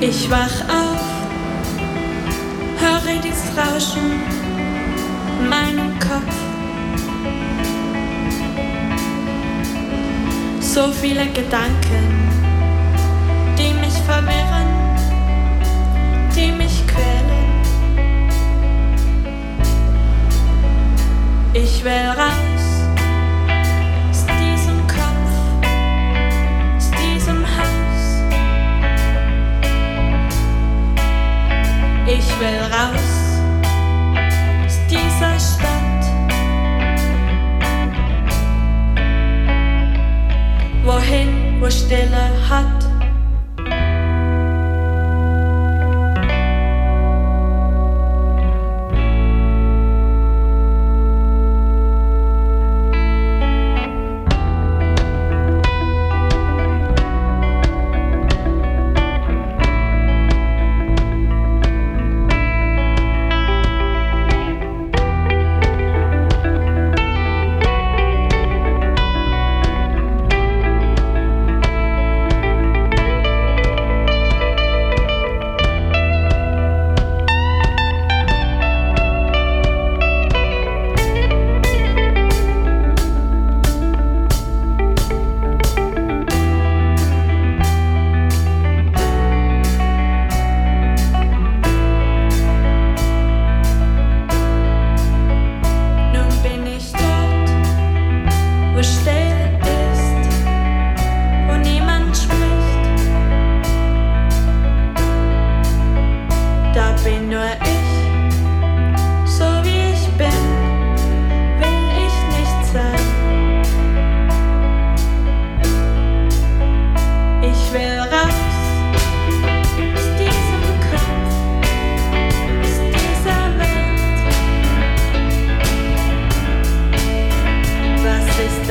Ich wach auf, höre dieses Rauschen in meinem Kopf. So viele Gedanken, die mich verwirren, die mich quälen. Ich will raus Ich will raus aus dieser Stadt. Wohin, wo Stille bin nur ich, so wie ich bin, will ich nicht sein. Ich will raus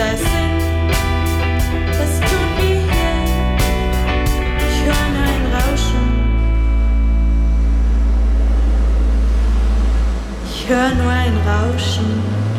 aus Rauschen.